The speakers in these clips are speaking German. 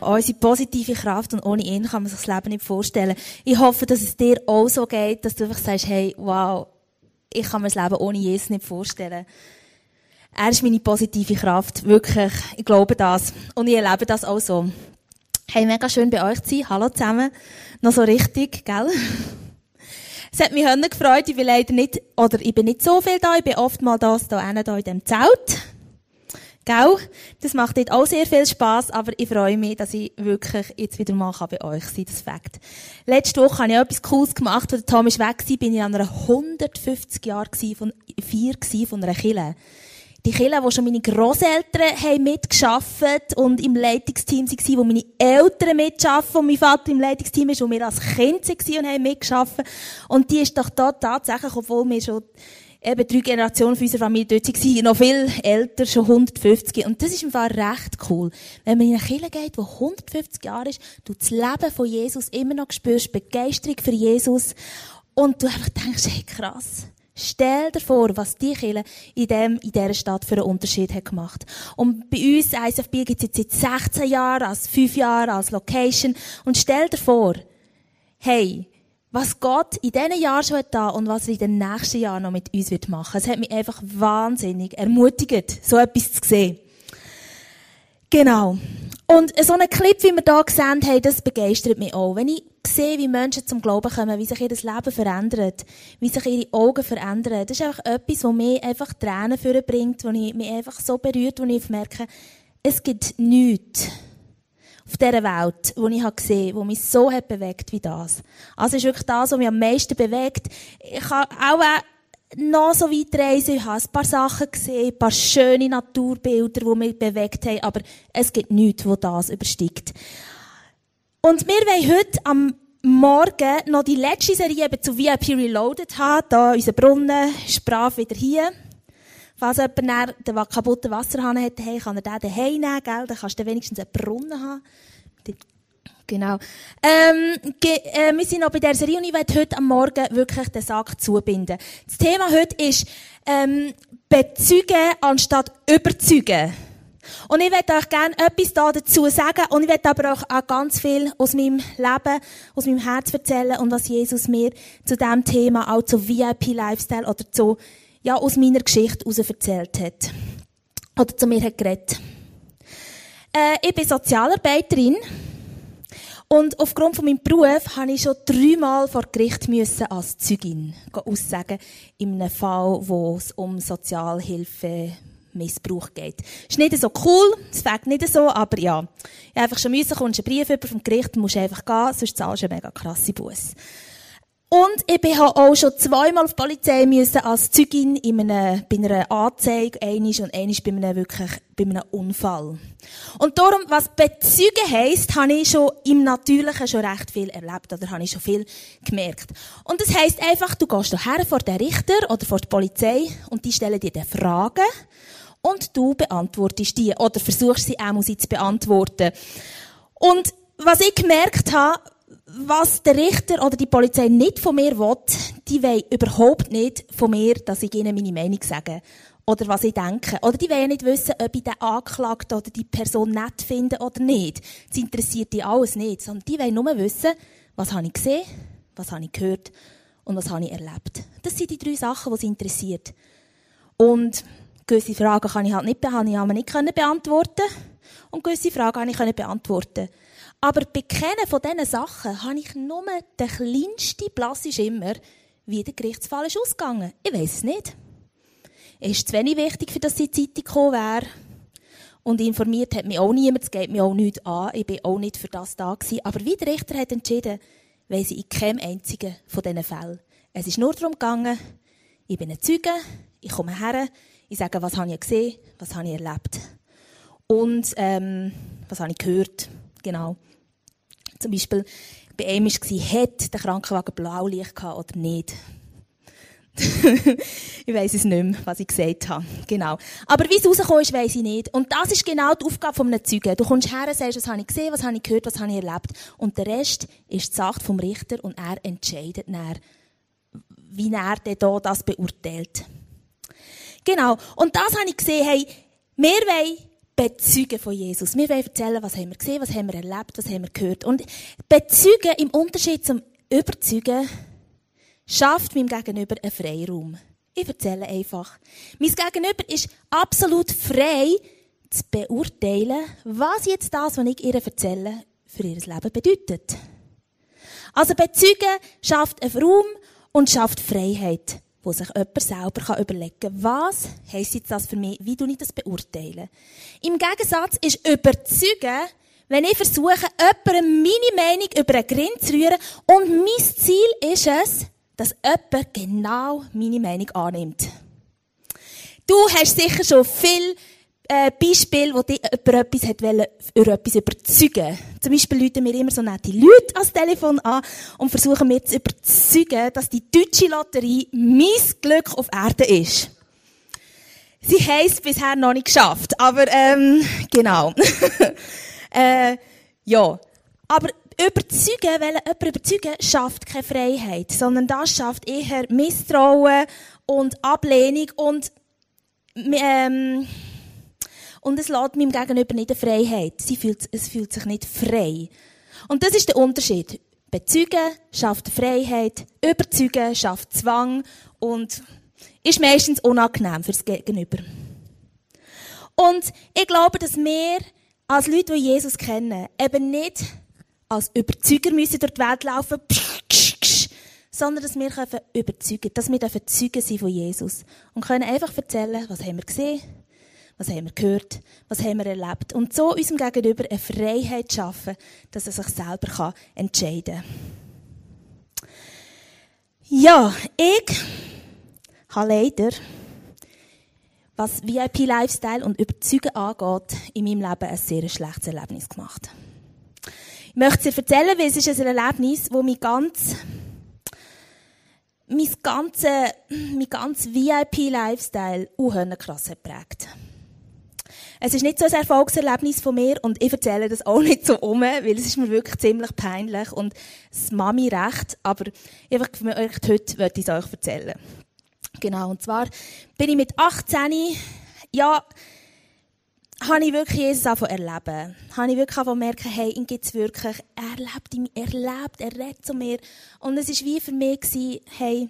unsere positive Kraft und ohne ihn kann man sich das Leben nicht vorstellen. Ich hoffe, dass es dir auch so geht, dass du einfach sagst, hey, wow, ich kann mir das Leben ohne Jesus nicht vorstellen. Er ist meine positive Kraft, wirklich. Ich glaube das. Und ich erlebe das auch so. Hey, mega schön bei euch zu sein. Hallo zusammen. Noch so richtig, gell? Es hat mich gefreut. Ich bin leider nicht, oder ich bin nicht so viel da. Ich bin oft mal da, da, da in dem Zelt. Gell? Das macht dort auch sehr viel Spass, aber ich freue mich, dass ich wirklich jetzt wieder mal bei euch sein kann. Das Fakt. Letzte Woche habe ich etwas Cooles gemacht, als Tom ist weg war, bin ich an einer 150 Jahre von, vier von einer Kille. Die Kille, wo schon meine Großeltern haben mitgeschafft und im Leitungsteam waren, wo meine Eltern mitarbeiten und mein Vater im Leitungsteam ist, wo wir als Kind waren und haben mitgeschafft. Und die ist doch da tatsächlich, obwohl wir schon eben drei Generationen von unserer Familie dort waren, noch viel älter, schon 150. Und das ist im Fall recht cool. Wenn man in eine Kirche geht, die 150 Jahre ist, du das Leben von Jesus immer noch spürst, Begeisterung für Jesus, und du einfach denkst, hey, krass. Stell dir vor, was die Kirche in, dem, in dieser Stadt für einen Unterschied hat gemacht. Und bei uns, ISFB, gibt es jetzt seit 16 Jahren, als 5 Jahre, als Location. Und stell dir vor, hey, was Gott in diesen Jahren schon hat da und was er in den nächsten Jahren noch mit uns wird machen. Es hat mich einfach wahnsinnig ermutigt, so etwas zu sehen. Genau. Und so einen Clip, wie wir hier gesehen haben, das begeistert mich auch. Wenn ich sehe, wie Menschen zum Glauben kommen, wie sich ihr Leben verändert, wie sich ihre Augen verändern, das ist einfach etwas, was mich einfach Tränen bringt, wo ich mich einfach so berührt, wo ich merke, es gibt nichts auf dieser Welt, die ich gesehen habe, die mich so hat bewegt wie das. Also ist wirklich das, was mich am meisten bewegt. Ich habe auch noch so weit reisen, ich habe ein paar Sachen gesehen, ein paar schöne Naturbilder, die mich bewegt haben, aber es gibt nichts, das das übersteigt. Und wir wollen heute am Morgen noch die letzte Serie eben zu VIP Reloaded haben. Da unser Brunnen ist brav wieder hier. Falls jemand den kaputten Wasserhahn hat, hey, kann er den daheim nehmen, gell? Dann kannst du wenigstens einen Brunnen haben. Genau. Ähm, äh, wir sind noch bei der Serie und ich werde heute am Morgen wirklich den Sack zubinden. Das Thema heute ist ähm, bezeugen anstatt überzeugen. Und ich werde euch gerne etwas da dazu sagen und ich werde aber auch, ganz viel aus meinem Leben, aus meinem Herz erzählen und was Jesus mir zu diesem Thema, auch zu VIP-Lifestyle oder zu ja, aus meiner Geschichte heraus erzählt hat. Oder zu mir hat geredet. Äh, ich bin Sozialarbeiterin. Und aufgrund von meinem Beruf habe ich schon dreimal vor Gericht müssen als Zeugin aussagen in einem Fall, wo es um Sozialhilfemissbrauch geht. Ist nicht so cool, es fängt nicht so, aber ja. Ich einfach schon müssen, kommst einen Brief über vom Gericht, musst einfach gehen, sonst zahlst du eine mega krasse Buß. Und ich bin auch schon zweimal auf die Polizei müssen als Zeugin in einer, bei einer Anzeige, einisch und einisch bei einem wirklich, bei einem Unfall. Und darum, was bezeugen heisst, habe ich schon im Natürlichen schon recht viel erlebt, oder habe ich schon viel gemerkt. Und das heisst einfach, du gehst her vor den Richter oder vor die Polizei und die stellen dir dann Fragen und du beantwortest die oder versuchst sie auch sie zu beantworten. Und was ich gemerkt habe, was der Richter oder die Polizei nicht von mir will, die wollen überhaupt nicht von mir, dass ich ihnen meine Meinung sage. Oder was ich denke. Oder die wollen nicht wissen, ob ich den Anklagten oder die Person nett finde oder nicht. Das interessiert die alles nicht. Sondern die wollen nur wissen, was habe ich gesehen, was habe ich gehört und was habe ich erlebt. Das sind die drei Sachen, die sie interessiert. Und gewisse Fragen kann ich halt nicht, habe ich nicht beantworten und gewisse Fragen kann ich beantworten. Aber bei keinen von diesen Sachen habe ich nur den kleinsten blassen Schimmer, wie der Gerichtsfall ist ausgegangen. Ich weiß es nicht. Es ist zu wenig wichtig, für dass die Zeitung gekommen wäre. Und informiert hat mich auch niemand, es geht mir auch nichts an. Ich bin auch nicht für das da gewesen. Aber wie der Richter hat entschieden, weiss ich in keinem einzigen von diesen Fällen. Es ist nur darum gegangen, ich bin ein Zeuge, ich komme her, ich sage, was habe ich gesehen, was habe ich erlebt. Und ähm, was habe ich gehört, genau. Zum Beispiel, bei ihm war, hat der Krankenwagen Blaulicht gehabt oder nicht? ich weiß es nicht mehr, was ich gesagt habe. Genau. Aber wie es rausgekommen ist, weiss ich nicht. Und das ist genau die Aufgabe von einem Zeugen. Du kommst her und sagst, was habe ich gesehen, was habe ich gehört, was habe ich erlebt. Und der Rest ist die Sache vom Richter und er entscheidet dann, wie er denn das beurteilt. Genau. Und das habe ich gesehen, hey, wir wollen bezeugen von Jesus. Wir wollen erzählen, was haben wir gesehen, was haben wir erlebt, was haben wir gehört. Und bezeugen im Unterschied zum Überzeugen schafft meinem Gegenüber einen Freiraum. Ich erzähle einfach. Mein Gegenüber ist absolut frei, zu beurteilen, was jetzt das, was ich ihr erzähle, für ihr Leben bedeutet. Also Bezeugen schafft einen Raum und schafft Freiheit, wo sich jemand selber überlegen kann, was heisst jetzt das für mich, wie du ich das beurteilen. Im Gegensatz ist Überzeugen, wenn ich versuche, jemandem meine Meinung über einen Grind zu rühren und mein Ziel ist es, dass jemand genau meine Meinung annimmt. Du hast sicher schon viel äh, Beispiel, wo dich über etwas hat wollen, über etwas überzeugen. Zum Beispiel rufen wir immer so nette Leute ans Telefon an und versuchen mir zu überzeugen, dass die deutsche Lotterie mein Glück auf Erde ist. Sie es bisher noch nicht geschafft, aber ähm, genau. äh, ja, aber überzeugen, weil jemand überzeugen, schafft keine Freiheit, sondern das schafft eher Misstrauen und Ablehnung und ähm, und es lässt meinem Gegenüber nicht eine Freiheit. Sie fühlt, es fühlt sich nicht frei. Und das ist der Unterschied. Bezeugen schafft Freiheit, überzeugen schafft Zwang und ist meistens unangenehm fürs Gegenüber. Und ich glaube, dass wir als Leute, die Jesus kennen, eben nicht als Überzeuger müssen durch die Welt laufen, sondern dass wir überzeugen, dass wir Zeugen sind von Jesus und können einfach erzählen, was haben wir gesehen, was haben wir gehört, was haben wir erlebt und so unserem Gegenüber eine Freiheit schaffen, dass er sich selber entscheiden kann. Ja, ich habe leider, was VIP-Lifestyle und Überzeugen angeht, in meinem Leben ein sehr schlechtes Erlebnis gemacht. Ich möchte es dir erzählen, weil es ist ein Erlebnis, das mich ganz mein ganzer, mein ganzer VIP-Lifestyle unhören krass geprägt. Es ist nicht so ein Erfolgserlebnis von mir und ich erzähle das auch nicht so um, weil es ist mir wirklich ziemlich peinlich und es Mami recht, aber einfach euch heute wollte ich es euch erzählen. Genau, und zwar bin ich mit 18, ja, habe ich wirklich Jesus angefangen erleben. Habe ich wirklich angefangen merken, hey, ihn gibt's wirklich. Er lebt, er lebt, er redet zu mir. Und es war wie für mich gewesen, hey,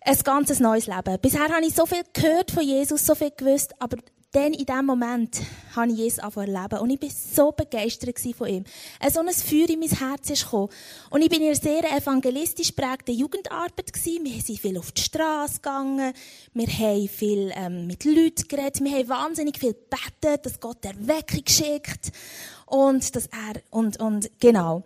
ein ganzes neues Leben. Bisher habe ich so viel gehört von Jesus, so viel gewusst, aber dann in diesem Moment habe ich Jesus erleben und ich war so begeistert von ihm. So ein Feuer in mein Herz gekommen. Und ich bin in einer sehr evangelistisch prägten Jugendarbeit. Wir sind viel auf die Straße gegangen. Wir haben viel ähm, mit Leuten geredet. Wir haben wahnsinnig viel gebetet, dass Gott Erweckung schickt. Und dass er, und, und, genau.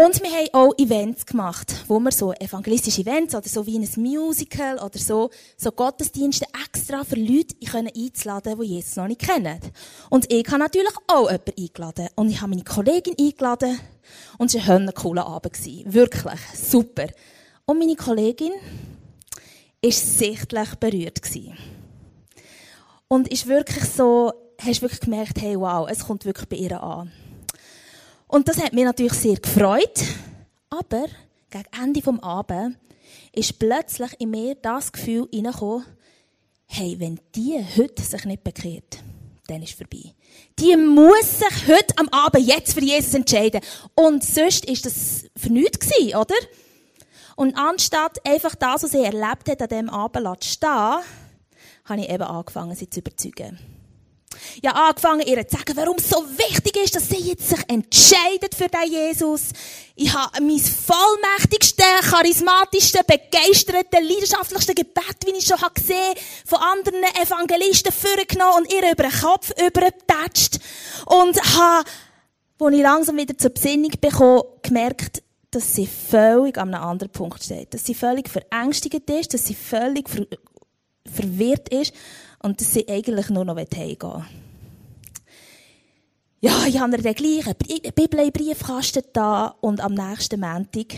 Und wir haben auch Events gemacht, wo wir so evangelistische Events oder so wie ein Musical oder so, so Gottesdienste extra für Leute einzuladen, die Jesus noch nicht kennen. Und ich habe natürlich auch jemanden eingeladen. Und ich habe meine Kollegin eingeladen. Und es war ein cooler Abend. Wirklich. Super. Und meine Kollegin war sichtlich berührt. Und ist wirklich so, hast wirklich gemerkt, hey, wow, es kommt wirklich bei ihr an. Und das hat mich natürlich sehr gefreut. Aber gegen Ende des Abends ist plötzlich in mir das Gefühl hineingekommen, hey, wenn die heute sich nicht bekehrt, dann ist es vorbei. Die muss sich heute am Abend jetzt für Jesus entscheiden. Und sonst ist das für nichts gewesen, oder? Und anstatt einfach das, was sie erlebt hat, an diesem Abend zu stehen, habe ich eben angefangen, sie zu überzeugen. Habe angefangen, ihr zu sagen, warum es so wichtig ist, dass sie jetzt sich entscheidet für den Jesus. Ich habe mein vollmächtigste, charismatischste, begeistertste, leidenschaftlichste Gebet, wie ich schon gesehen habe, von anderen Evangelisten vorgenommen und ihr über den Kopf übergetatscht. Und habe, als ich langsam wieder zur Besinnung bekomme, gemerkt, dass sie völlig an einem anderen Punkt steht. Dass sie völlig verängstigt ist, dass sie völlig ver verwirrt ist und dass sie eigentlich nur noch heimgehen will. Ja, ich habe dann gleich eine Bibel im Briefkasten da und am nächsten Montag,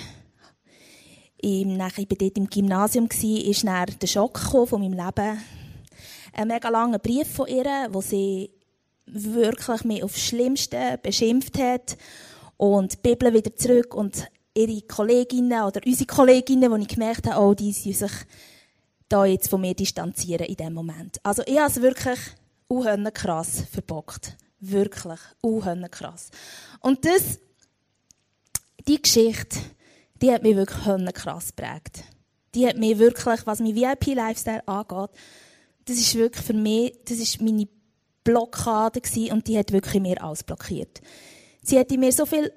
im, ich war dort im Gymnasium, ist dann der Schock von meinem Leben. Ein mega langer Brief von ihr, wo sie wirklich mich aufs Schlimmste beschimpft hat und die Bibel wieder zurück und ihre Kolleginnen oder unsere Kolleginnen, wo ich gemerkt habe, oh, die sind sich da jetzt von mir distanzieren in dem Moment. Also ich habe es wirklich unhönnen krass verbockt. Wirklich, unhönnen krass. Und das, die Geschichte, die hat mich wirklich krass geprägt. Die hat mich wirklich, was mein VIP-Lifestyle angeht, das ist wirklich für mich, das ist meine Blockade gewesen und die hat wirklich mir alles blockiert. Sie hat in mir so viel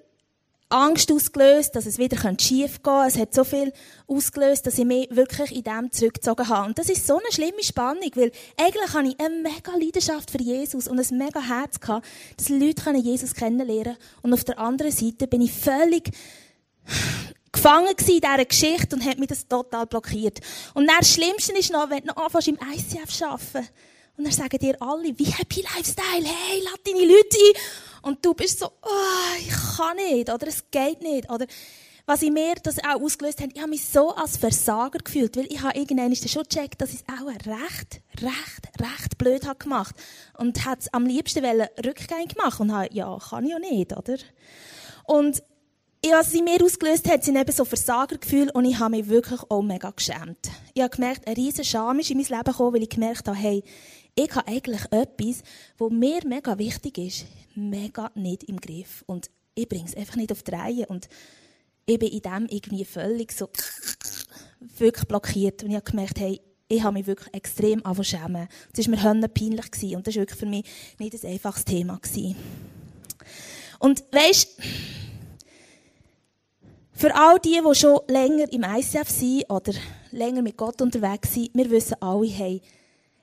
Angst ausgelöst, dass es wieder schief gehen könnte. Es hat so viel ausgelöst, dass ich mich wirklich in dem zurückgezogen habe. Und das ist so eine schlimme Spannung, weil eigentlich habe ich eine mega Leidenschaft für Jesus und ein mega Herz gehabt, dass Leute Jesus kennenlernen können. Und auf der anderen Seite bin ich völlig gefangen in dieser Geschichte und hat mich das total blockiert. Und das Schlimmste ist noch, wenn du noch anfängst im ICF zu arbeiten. Und dann sagen dir alle, wie Happy Lifestyle, hey, lad deine Leute ein. Und du bist so, oh, ich kann nicht, oder es geht nicht, oder was ich mir das auch ausgelöst hat, ich habe mich so als Versager gefühlt, weil ich habe irgendwann schon gecheckt, dass ich es auch recht, recht, recht blöd habe gemacht und hat am liebsten rückgängig gemacht und habe, ja, kann ich ja nicht, oder? Und was sie mir ausgelöst hat, sind eben so Versagergefühle und ich habe mich wirklich auch mega geschämt. Ich habe gemerkt, ein riesen Scham ist in mein Leben gekommen, weil ich gemerkt habe, hey, ich habe eigentlich etwas, was mir mega wichtig ist, mega nicht im Griff. Und ich bringe es einfach nicht auf die Reihe. Und ich bin in dem irgendwie völlig so wirklich blockiert. Und ich habe gemerkt, hey, ich habe mich wirklich extrem schämen. Das war mir hölle peinlich gewesen. Und das war wirklich für mich nicht ein einfaches Thema gewesen. Und weisst, für all die, die schon länger im ICF sind oder länger mit Gott unterwegs sind, wir wissen alle, hey,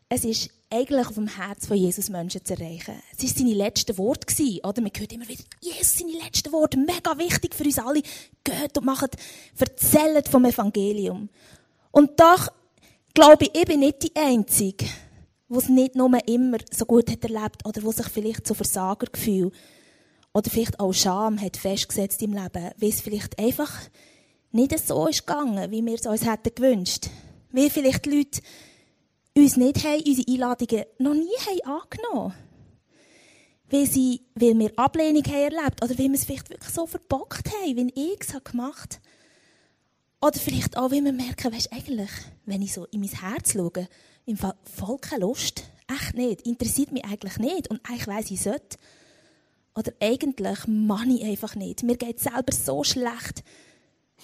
es ist eigentlich auf dem Herz von Jesus Menschen zu erreichen. Es waren seine letzten Worte. Gewesen, oder? Man hört immer wieder, Jesus, seine letzten Worte, mega wichtig für uns alle. Geht und macht, erzählt vom Evangelium. Und doch, glaube ich, ich bin nicht die Einzige, die es nicht nur immer so gut hat erlebt oder wo sich vielleicht so Versagergefühl oder vielleicht auch Scham hat festgesetzt im Leben, weil es vielleicht einfach nicht so ist gegangen, wie wir es uns hätten gewünscht. Wie vielleicht die Leute uns nicht haben, unsere Einladungen noch nie haben angenommen sie, weil wir Ablehnung haben erlebt oder weil wir es vielleicht wirklich so verbockt haben, wie ich es gemacht habe. Oder vielleicht auch, weil wir merken, weißt, eigentlich, wenn ich so in mein Herz schaue, im Fall voll keine Lust. Echt nicht. Interessiert mich eigentlich nicht. Und eigentlich weiss ich sollte. Oder eigentlich mache ich einfach nicht. Mir geht es selber so schlecht.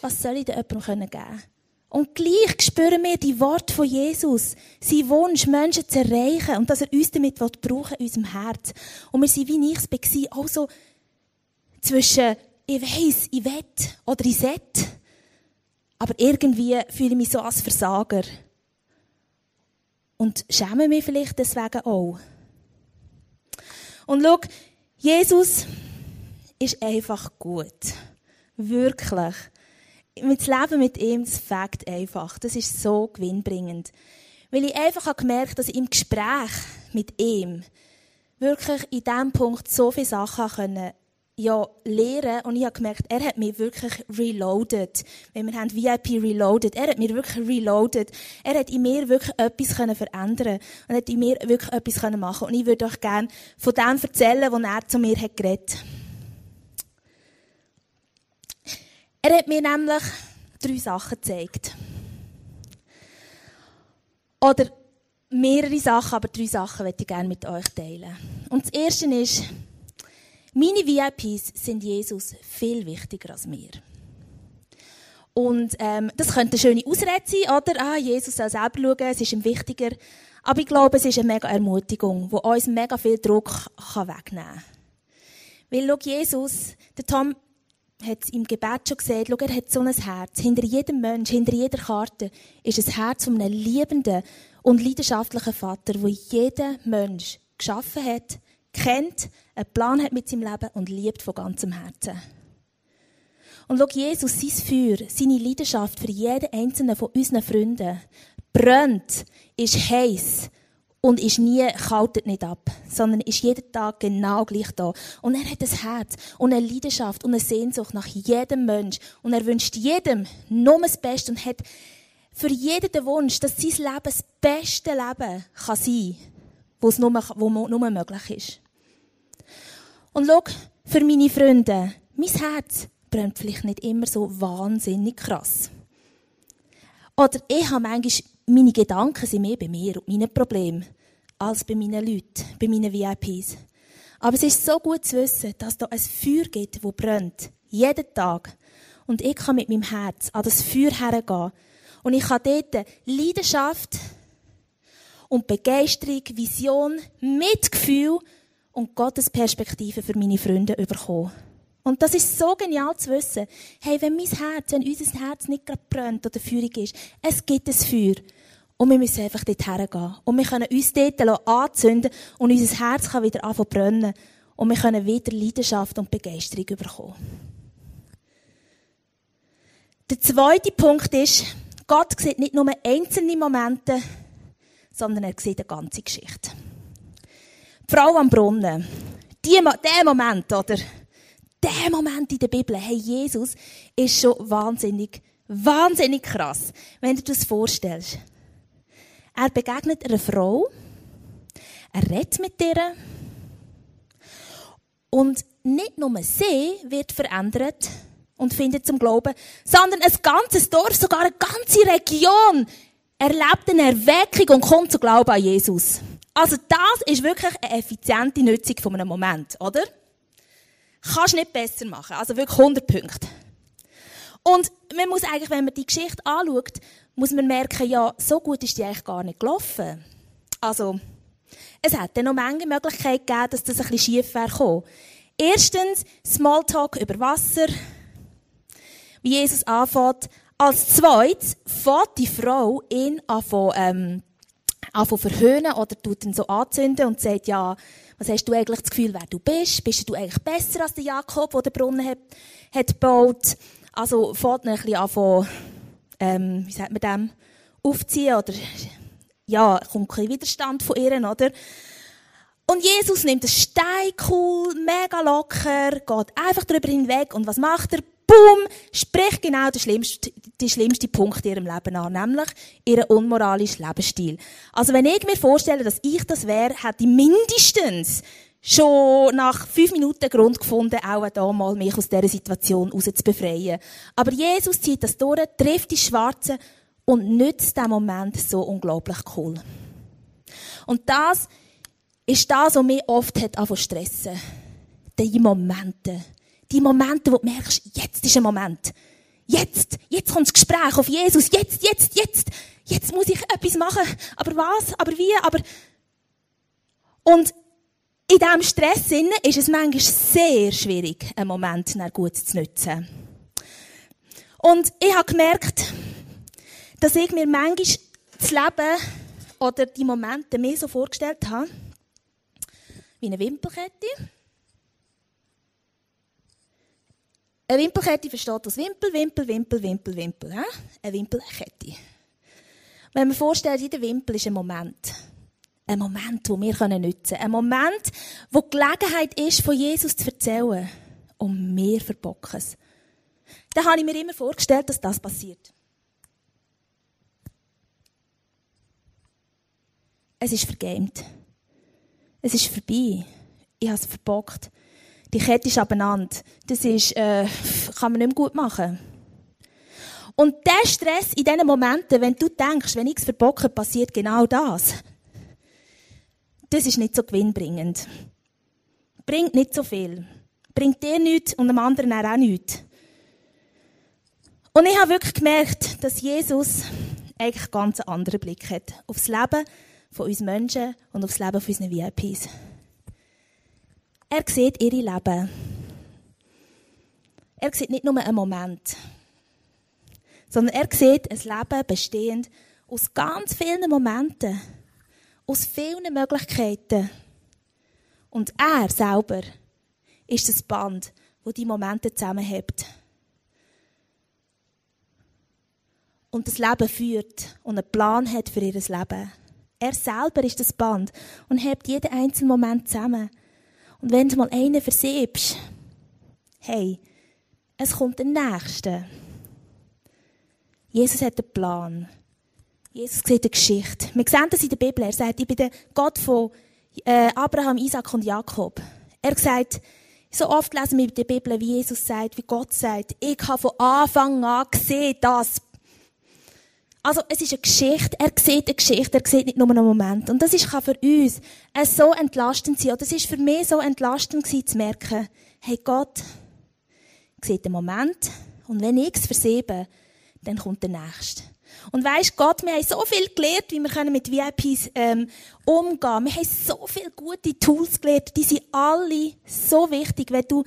Was soll ich denn jemandem geben können? Und gleich spüren wir die Worte von Jesus, sein Wunsch, Menschen zu erreichen und dass er uns damit brauchen in unserem Herz. Und wir sind, wie ich es war, auch so zwischen, ich weiss, ich will oder ich sollte, aber irgendwie fühle ich mich so als Versager. Und schäme mich vielleicht deswegen auch. Und schau, Jesus ist einfach gut. Wirklich das Leben mit ihm, das fängt einfach. Das ist so gewinnbringend. Weil ich einfach habe gemerkt, dass ich im Gespräch mit ihm wirklich in diesem Punkt so viele Sachen können, ja, lernen und ich habe gemerkt, er hat mich wirklich reloaded. Wenn wir haben VIP reloaded, er hat mich wirklich reloaded. Er hat in mir wirklich etwas können verändern und hat in mir wirklich etwas können machen und ich würde euch gerne von dem erzählen, was er zu mir hat geredet. Er hat mir nämlich drei Sachen gezeigt. Oder mehrere Sachen, aber drei Sachen möchte ich gerne mit euch teilen. Und das erste ist, meine VIPs sind Jesus viel wichtiger als mir. Und ähm, das könnte eine schöne Ausrede sein, oder? Ah, Jesus soll selber schauen, es ist ihm wichtiger. Aber ich glaube, es ist eine mega Ermutigung, die uns mega viel Druck wegnehmen kann. Weil, schau, Jesus, der Tom hat im Gebet schon gesagt, schau, er hat so ein Herz. Hinter jedem Mensch, hinter jeder Karte ist ein Herz von einem liebenden und leidenschaftlichen Vater, wo jeden Mensch geschaffen hat, kennt, einen Plan hat mit seinem Leben und liebt von ganzem Herzen. Und schau, Jesus, sein Feuer, seine Leidenschaft für jeden einzelnen von unseren Freunden brennt, ist heiß und ist nie, kaltet nicht ab, sondern ist jeden Tag genau gleich da. Und er hat ein Herz und eine Leidenschaft und eine Sehnsucht nach jedem Mensch. Und er wünscht jedem nur das Beste und hat für jeden den Wunsch, dass sein Leben das beste Leben kann sein kann, es nur, wo nur möglich ist. Und schau, für meine Freunde, mein Herz brennt vielleicht nicht immer so wahnsinnig krass. Oder ich habe manchmal, meine Gedanken sind mehr bei mir und meinen Problemen als bei meinen Leuten, bei meinen VIPs. Aber es ist so gut zu wissen, dass da ein Feuer gibt, das brennt. Jeden Tag. Und ich kann mit meinem Herz an das Feuer hergehen. Und ich kann dort Leidenschaft und Begeisterung, Vision, Mitgefühl und Gottes Perspektive für meine Freunde bekommen. Und das ist so genial zu wissen. Hey, wenn mein Herz, wenn unser Herz nicht gerade brennt oder feurig ist, es gibt ein Feuer. Und wir müssen einfach dort hergehen. Und wir können uns dort anzünden und unser Herz kann wieder anfangen brennen. Und wir können wieder Leidenschaft und Begeisterung bekommen. Der zweite Punkt ist, Gott sieht nicht nur einzelne Momente, sondern er sieht eine ganze Geschichte. Die Frau am Brunnen. Die, der Moment, oder? der Moment in der Bibel, hey, Jesus ist schon wahnsinnig, wahnsinnig krass, wenn du dir das vorstellst. Er begegnet einer Frau, er redet mit ihr und nicht nur sie wird verändert und findet zum Glauben, sondern ein ganzes Dorf, sogar eine ganze Region erlebt eine Erweckung und kommt zu Glauben an Jesus. Also das ist wirklich eine effiziente Nutzung von einem Moment, oder? Kannst nicht besser machen. Also wirklich 100 Punkte. Und man muss eigentlich, wenn man die Geschichte anschaut, muss man merken, ja, so gut ist die eigentlich gar nicht gelaufen. Also, es hätte noch Menge Möglichkeiten gegeben, dass das ein bisschen schief wäre Erstens, Smalltalk über Wasser. Wie Jesus anfängt. Als zweites, fährt die Frau ihn an, ähm, an verhöhnen oder tut ihn so anzünden und sagt, ja, was hast du eigentlich das Gefühl, wer du bist? Bist du eigentlich besser als der Jakob, der den Brunnen hat, hat gebaut? Also, ihn ein bisschen an von, ähm, wie sagt man dem, aufziehen oder, ja, kommt kein Widerstand von ihr, oder? Und Jesus nimmt das Stein cool, mega locker, geht einfach drüber hinweg und was macht er? Boom! Spricht genau den schlimmsten, den schlimmsten Punkt in ihrem Leben an, nämlich ihren unmoralischen Lebensstil. Also wenn ich mir vorstelle, dass ich das wäre, hätte ich mindestens schon nach fünf Minuten Grund gefunden, auch da mal mich aus dieser Situation raus zu befreien. Aber Jesus zieht das durch, trifft die Schwarze und nützt den Moment so unglaublich cool. Und das ist das, was mich oft hat angefangen stressen. Die Momente. Die Momente, wo du merkst, jetzt ist ein Moment. Jetzt, jetzt kommt das Gespräch auf Jesus. Jetzt, jetzt, jetzt. Jetzt muss ich etwas machen. Aber was? Aber wie? Aber, und in diesem Stress ist es manchmal sehr schwierig, einen Moment gut zu nutzen. Und ich habe gemerkt, dass ich mir manchmal das Leben oder die Momente mir so vorgestellt habe, wie eine Wimpelkette. Eine Wimpelkette versteht aus Wimpel, Wimpel, Wimpel, Wimpel, Wimpel. Eine Wimpelkette. Wenn man vorstellt, jeder Wimpel ist ein Moment. Ein Moment, den wir nutzen können. Ein Moment, wo die Gelegenheit ist, von Jesus zu erzählen. Und wir verbocken es. Da habe ich mir immer vorgestellt, dass das passiert. Es ist vergamed. Es ist vorbei. Ich habe es verbockt. Die Kette ist abeinander. Das ist, äh, kann man nicht mehr gut machen. Und der Stress in diesen Momenten, wenn du denkst, wenn ich es verbocke, passiert genau das. Das ist nicht so gewinnbringend. Bringt nicht so viel. Bringt dir nichts und dem anderen auch nichts. Und ich habe wirklich gemerkt, dass Jesus eigentlich ganz einen anderen Blick hat. Aufs Leben von uns Menschen und aufs Leben von unseren VIPs. Er sieht ihre Leben. Er sieht nicht nur einen Moment, sondern er sieht ein Leben bestehend aus ganz vielen Momenten, aus vielen Möglichkeiten. Und er selber ist das Band, wo die Momente zusammenhält. Und das Leben führt und einen Plan hat für ihr Leben. Er selber ist das Band und hebt jeden einzelnen Moment zusammen. Und wenn du mal einen versiebst, hey, es kommt der Nächste. Jesus hat einen Plan. Jesus sieht eine Geschichte. Wir sehen das in der Bibel. Er sagt, ich bin der Gott von äh, Abraham, Isaac und Jakob. Er sagt, so oft lesen wir in der Bibel, wie Jesus sagt, wie Gott sagt, ich habe von Anfang an gesehen, dass Also, es ist eine Geschichte. Er sieht eine Geschichte. Er sieht nicht nur einen Moment. Und das ist, kann für uns so entlastend sein. Oder es ist für mich so entlastend gewesen, zu merken, hey, Gott sieht den Moment. Und wenn ich es versiebe, dann kommt der Nächste. Und weisst Gott, wir haben so viel gelernt, wie wir mit VIPs ähm, umgehen können. Wir haben so viele gute Tools gelernt. Die sind alle so wichtig. Wenn du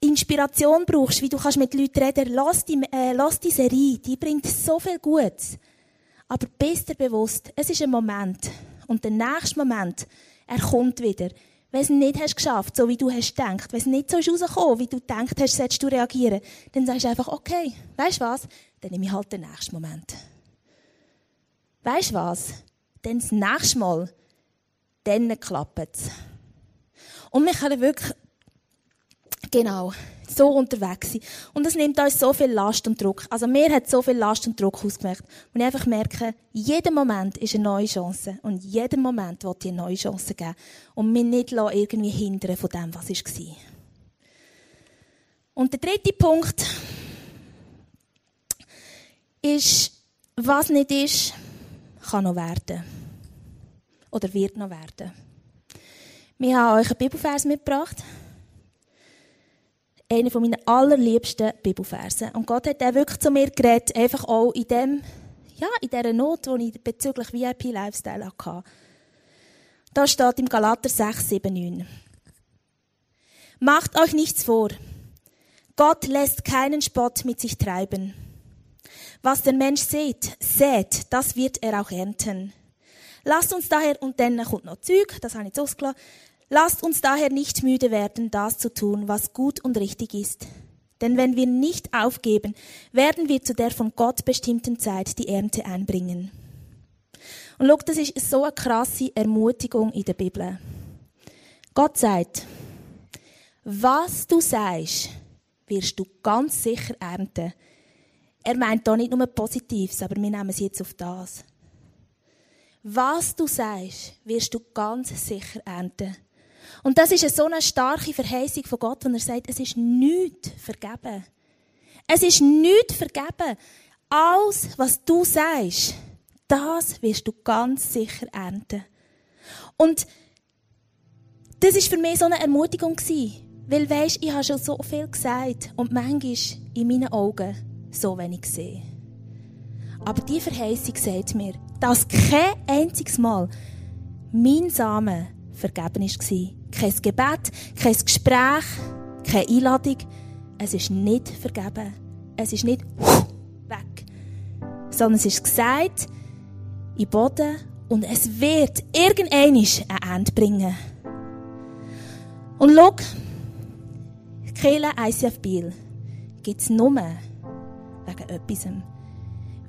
Inspiration brauchst, wie du kannst mit Leuten reden, lass die, äh, lass die Serie. Die bringt so viel Gutes. Aber bist dir bewusst, es ist ein Moment. Und der nächste Moment, er kommt wieder. Wenn du es nicht hast geschafft, so wie du hast gedacht, wenn es nicht so ist rausgekommen, wie du gedacht hast, sollst du reagieren, dann sagst du einfach, okay, weißt du was? Dann nehme ich halt den nächsten Moment. Weißt du was? Dann das nächste Mal, dann klappt es. Und wir können wirklich Genau. So unterwegs sein. Und das nimmt uns so viel Last und Druck. Also mir hat so viel Last und Druck ausgemacht. Und ich einfach merke, jeder Moment ist eine neue Chance. Und jeden Moment wird dir eine neue Chance geben. Und mich nicht irgendwie hindern von dem, was war. Und der dritte Punkt ist, was nicht ist, kann noch werden. Oder wird noch werden. Wir haben euch einen Bibelvers mitgebracht einer von meinen allerliebsten Bibelversen. Und Gott hat auch wirklich zu mir geredet, einfach auch in dem, ja, in dieser Not, die ich bezüglich VIP-Lifestyle hatte. Da steht im Galater 6, 7, 9. Macht euch nichts vor. Gott lässt keinen Spott mit sich treiben. Was der Mensch sät, sät, das wird er auch ernten. Lasst uns daher, und dann kommt noch Zeug, das habe ich jetzt ausgelassen, Lasst uns daher nicht müde werden, das zu tun, was gut und richtig ist. Denn wenn wir nicht aufgeben, werden wir zu der von Gott bestimmten Zeit die Ernte einbringen. Und schau, das ist so eine krasse Ermutigung in der Bibel. Gott sagt, was du sagst, wirst du ganz sicher ernten. Er meint da nicht nur Positives, aber wir nehmen es jetzt auf das. Was du sagst, wirst du ganz sicher ernten. Und das ist so eine starke Verheißung von Gott, wenn er sagt, es ist nichts vergeben. Es ist nichts vergeben. Alles, was du sagst, das wirst du ganz sicher ernten. Und das ist für mich so eine Ermutigung gewesen. Weil weisst, ich habe schon so viel gesagt und manchmal in meinen Augen so wenig gesehen. Aber die Verheißung sagt mir, dass kein einziges Mal mein Samen vergeben war. Kein Gebet, kein Gespräch, keine Einladung. Es ist nicht vergeben. Es ist nicht weg. Sondern es ist gesagt, in Boden und es wird irgendein ein Ende bringen. Und schau, Kirche ICF Biel gibt es nur wegen etwas.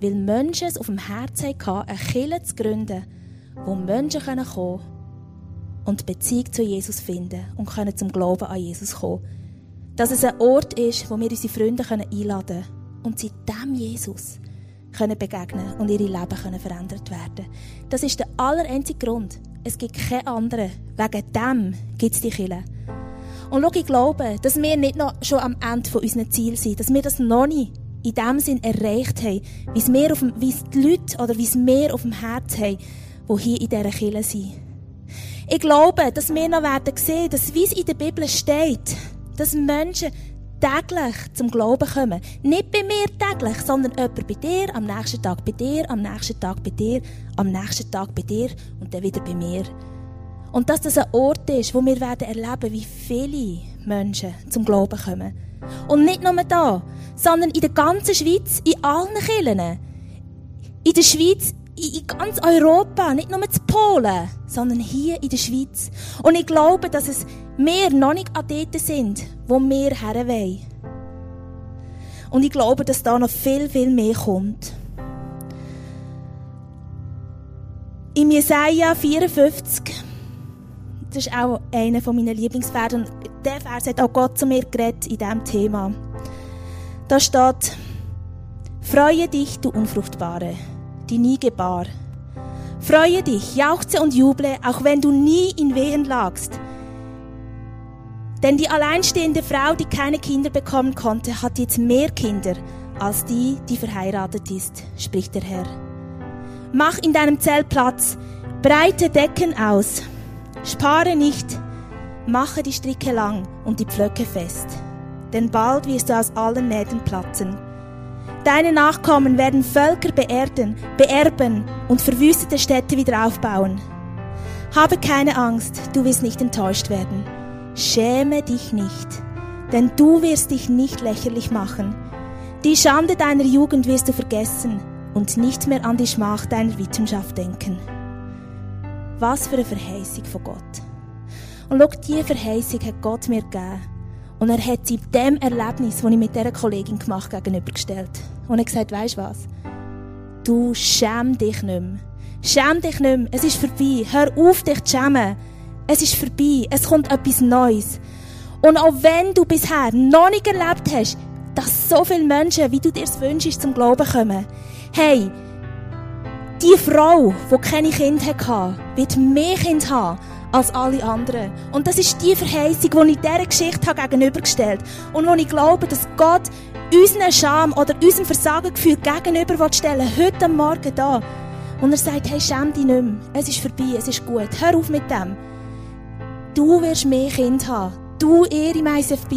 Weil Menschen es auf dem Herzen hatten, eine Kirche zu gründen, wo Menschen kommen können und Beziehung zu Jesus finden und können zum Glauben an Jesus kommen. Dass es ein Ort ist, wo wir unsere Freunde einladen können und sie dem Jesus können begegnen und ihre Leben können verändert werden. Das ist der allereinzige Grund. Es gibt keinen anderen. Wegen dem gibt es die Kirche. Und schau, ich glaube, dass wir nicht noch schon am Ende von unseren Zielen sind, dass wir das noch nicht in dem Sinn erreicht haben, wie es, wir auf dem, wie es die Leute oder wie es wir auf dem Herz haben, die hier in dieser Kirche sind. Ich glaube, dass wir noch werden sehen, dass wie es in der Bibel steht, dass Menschen täglich zum Glauben kommen. Nicht bei mir täglich, sondern jemand bei dir, am nächsten Tag bei dir, am nächsten Tag bei dir, am nächsten Tag bei dir und dann wieder bei mir. Und dass das ein Ort ist, wo wir werden erleben, wie viele Menschen zum Glauben kommen. Und nicht nur da, sondern in der ganzen Schweiz, in allen Kirchen. In der Schweiz in ganz Europa, nicht nur zu Polen, sondern hier in der Schweiz. Und ich glaube, dass es wir noch nicht an dort sind, wo wir her wollen. Und ich glaube, dass da noch viel, viel mehr kommt. Im Jesaja 54, das ist auch einer meiner Lieblingsverse, und der Vers hat auch Gott zu mir geredet in diesem Thema. Da steht, Freue dich, du Unfruchtbare die nie gebar. Freue dich, jauchze und juble, auch wenn du nie in Wehen lagst. Denn die alleinstehende Frau, die keine Kinder bekommen konnte, hat jetzt mehr Kinder als die, die verheiratet ist, spricht der Herr. Mach in deinem Zelt Platz, breite Decken aus. Spare nicht, mache die Stricke lang und die Pflöcke fest. Denn bald wirst du aus allen Nähten platzen. Deine Nachkommen werden Völker beerden, beerben und verwüstete Städte wieder aufbauen. Habe keine Angst, du wirst nicht enttäuscht werden. Schäme dich nicht, denn du wirst dich nicht lächerlich machen. Die Schande deiner Jugend wirst du vergessen und nicht mehr an die Schmach deiner Witwenschaft denken. Was für eine Verheißung von Gott. Und schau, diese Verheißung hat Gott mir gegeben. Und er hat sie dem Erlebnis, das ich mit dieser Kollegin gemacht habe, gegenübergestellt. Und er hat gesagt, weisst was? Du schäm dich nicht mehr. Schäm dich nicht mehr. Es ist vorbei. Hör auf, dich zu schämen. Es ist vorbei. Es kommt etwas Neues. Und auch wenn du bisher noch nicht erlebt hast, dass so viele Menschen, wie du dir es wünschst, zum Glauben kommen, hey, die Frau, die keine Kinder hatte, wird mehr Kinder haben als alle anderen. Und das ist die Verheißung, die ich dieser Geschichte gegenübergestellt habe. Und wo ich glaube, dass Gott unseren Scham oder unserem Versagengefühl gegenüber stellen heute Morgen da. Und er sagt, hey, schäm dich nicht mehr. Es ist vorbei, es ist gut. Hör auf mit dem. Du wirst mehr Kinder haben. Du, ihr im ISF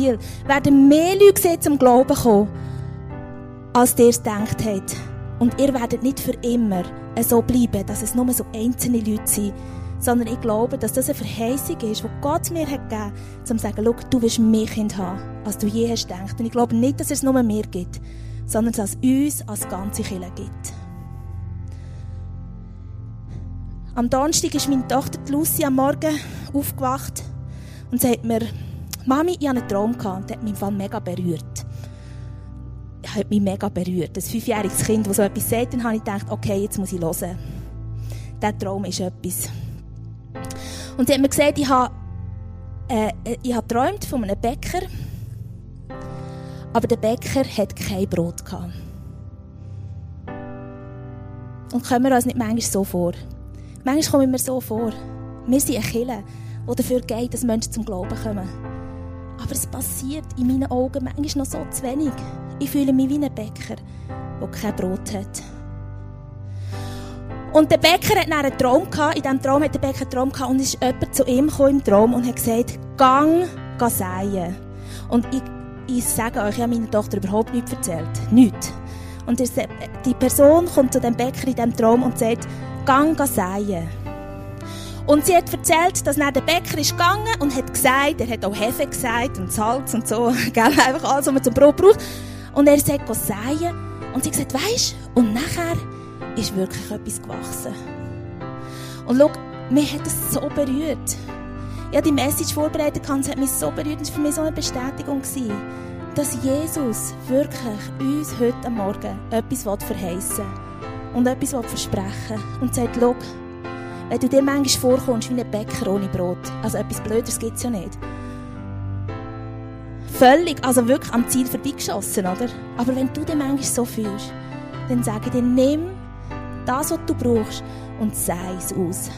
werden mehr Leute sehen, zum Glauben kommen, als ihr es gedacht habt. Und ihr werdet nicht für immer so bleiben, dass es nur so einzelne Leute sind, sondern ich glaube, dass das eine Verheißung ist, die Gott mir hat gegeben hat, um zu sagen, schau, du wirst mehr Kind haben, als du je hast gedacht. Und ich glaube nicht, dass es nur mehr gibt, sondern dass es uns als ganze Kirche gibt. Am Donnerstag ist meine Tochter Lucy am Morgen aufgewacht und sagt mir, Mami, ich hatte einen Traum gehabt der hat mich im mega berührt. Hat mich mega berührt. Ein fünfjähriges Kind, das so etwas sagt, dann habe ich gedacht, okay, jetzt muss ich hören. Dieser Traum ist etwas. Und sie hat mir gesagt, ich habe, äh, ich habe geträumt von einem Bäcker, aber der Bäcker hat kein Brot gehabt. Und kommen wir uns nicht manchmal so vor. Manchmal kommen wir so vor. Wir sind eine Kirche, die dafür geht, dass Menschen zum Glauben kommen. Aber es passiert in meinen Augen manchmal noch so zu wenig. Ich fühle mich wie ein Bäcker, der kein Brot hat. Und der Bäcker hat einen Traum gehabt. In diesem Traum hat der Bäcker einen Traum gehabt und ist jemand zu ihm gekommen im Traum und hat gesagt, gang, gang säen. Und ich, ich sage euch, ich habe meiner Tochter überhaupt nichts erzählt. Nichts. Und die Person kommt zu dem Bäcker in diesem Traum und sagt, gang, gang säen. Und sie hat erzählt, dass der Bäcker ist gegangen und hat gesagt, er hat auch Hefe gesagt und Salz und so, gell, einfach alles, was man zum Brot braucht. Und er sagt, säen. Und sie gesagt, weisst, und nachher ist wirklich etwas gewachsen. Und schau, mich hat das so berührt. Ich habe die Message vorbereitet und es hat mich so berührt. Es war für mich so eine Bestätigung, gewesen, dass Jesus wirklich uns heute Morgen etwas verheißen will und etwas versprechen will. Und sagt, schau, wenn du dir manchmal vorkommst wie ein Bäcker ohne Brot, also etwas Blödes gibt es ja nicht. Völlig, also wirklich am Ziel vorbeigeschossen, oder? Aber wenn du dich manchmal so fühlst, dann sage ich dir, nimm das, was du brauchst, und sei es aus.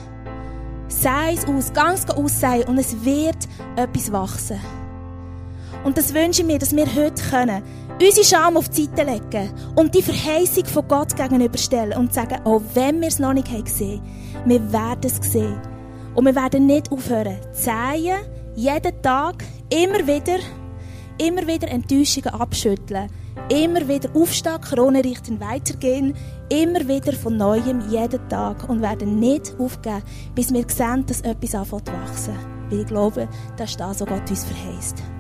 Sei es aus, ganz aussehen und es wird etwas wachsen. Und das wünsche ich mir, dass wir heute können, unsere Scham auf die Seite legen und die Verheißung von Gott gegenüberstellen und sagen, auch wenn wir es noch nicht gesehen haben, wir werden es sehen. Und wir werden nicht aufhören zu säen, jeden Tag, immer wieder, immer wieder Enttäuschungen abschütteln, immer wieder aufstehen, Krone richten, weitergehen, immer wieder von Neuem, jeden Tag und werden nicht aufgeben, bis wir sehen, dass etwas anfängt zu wachsen. Weil ich glaube, das ist das, was Gott uns verheißt.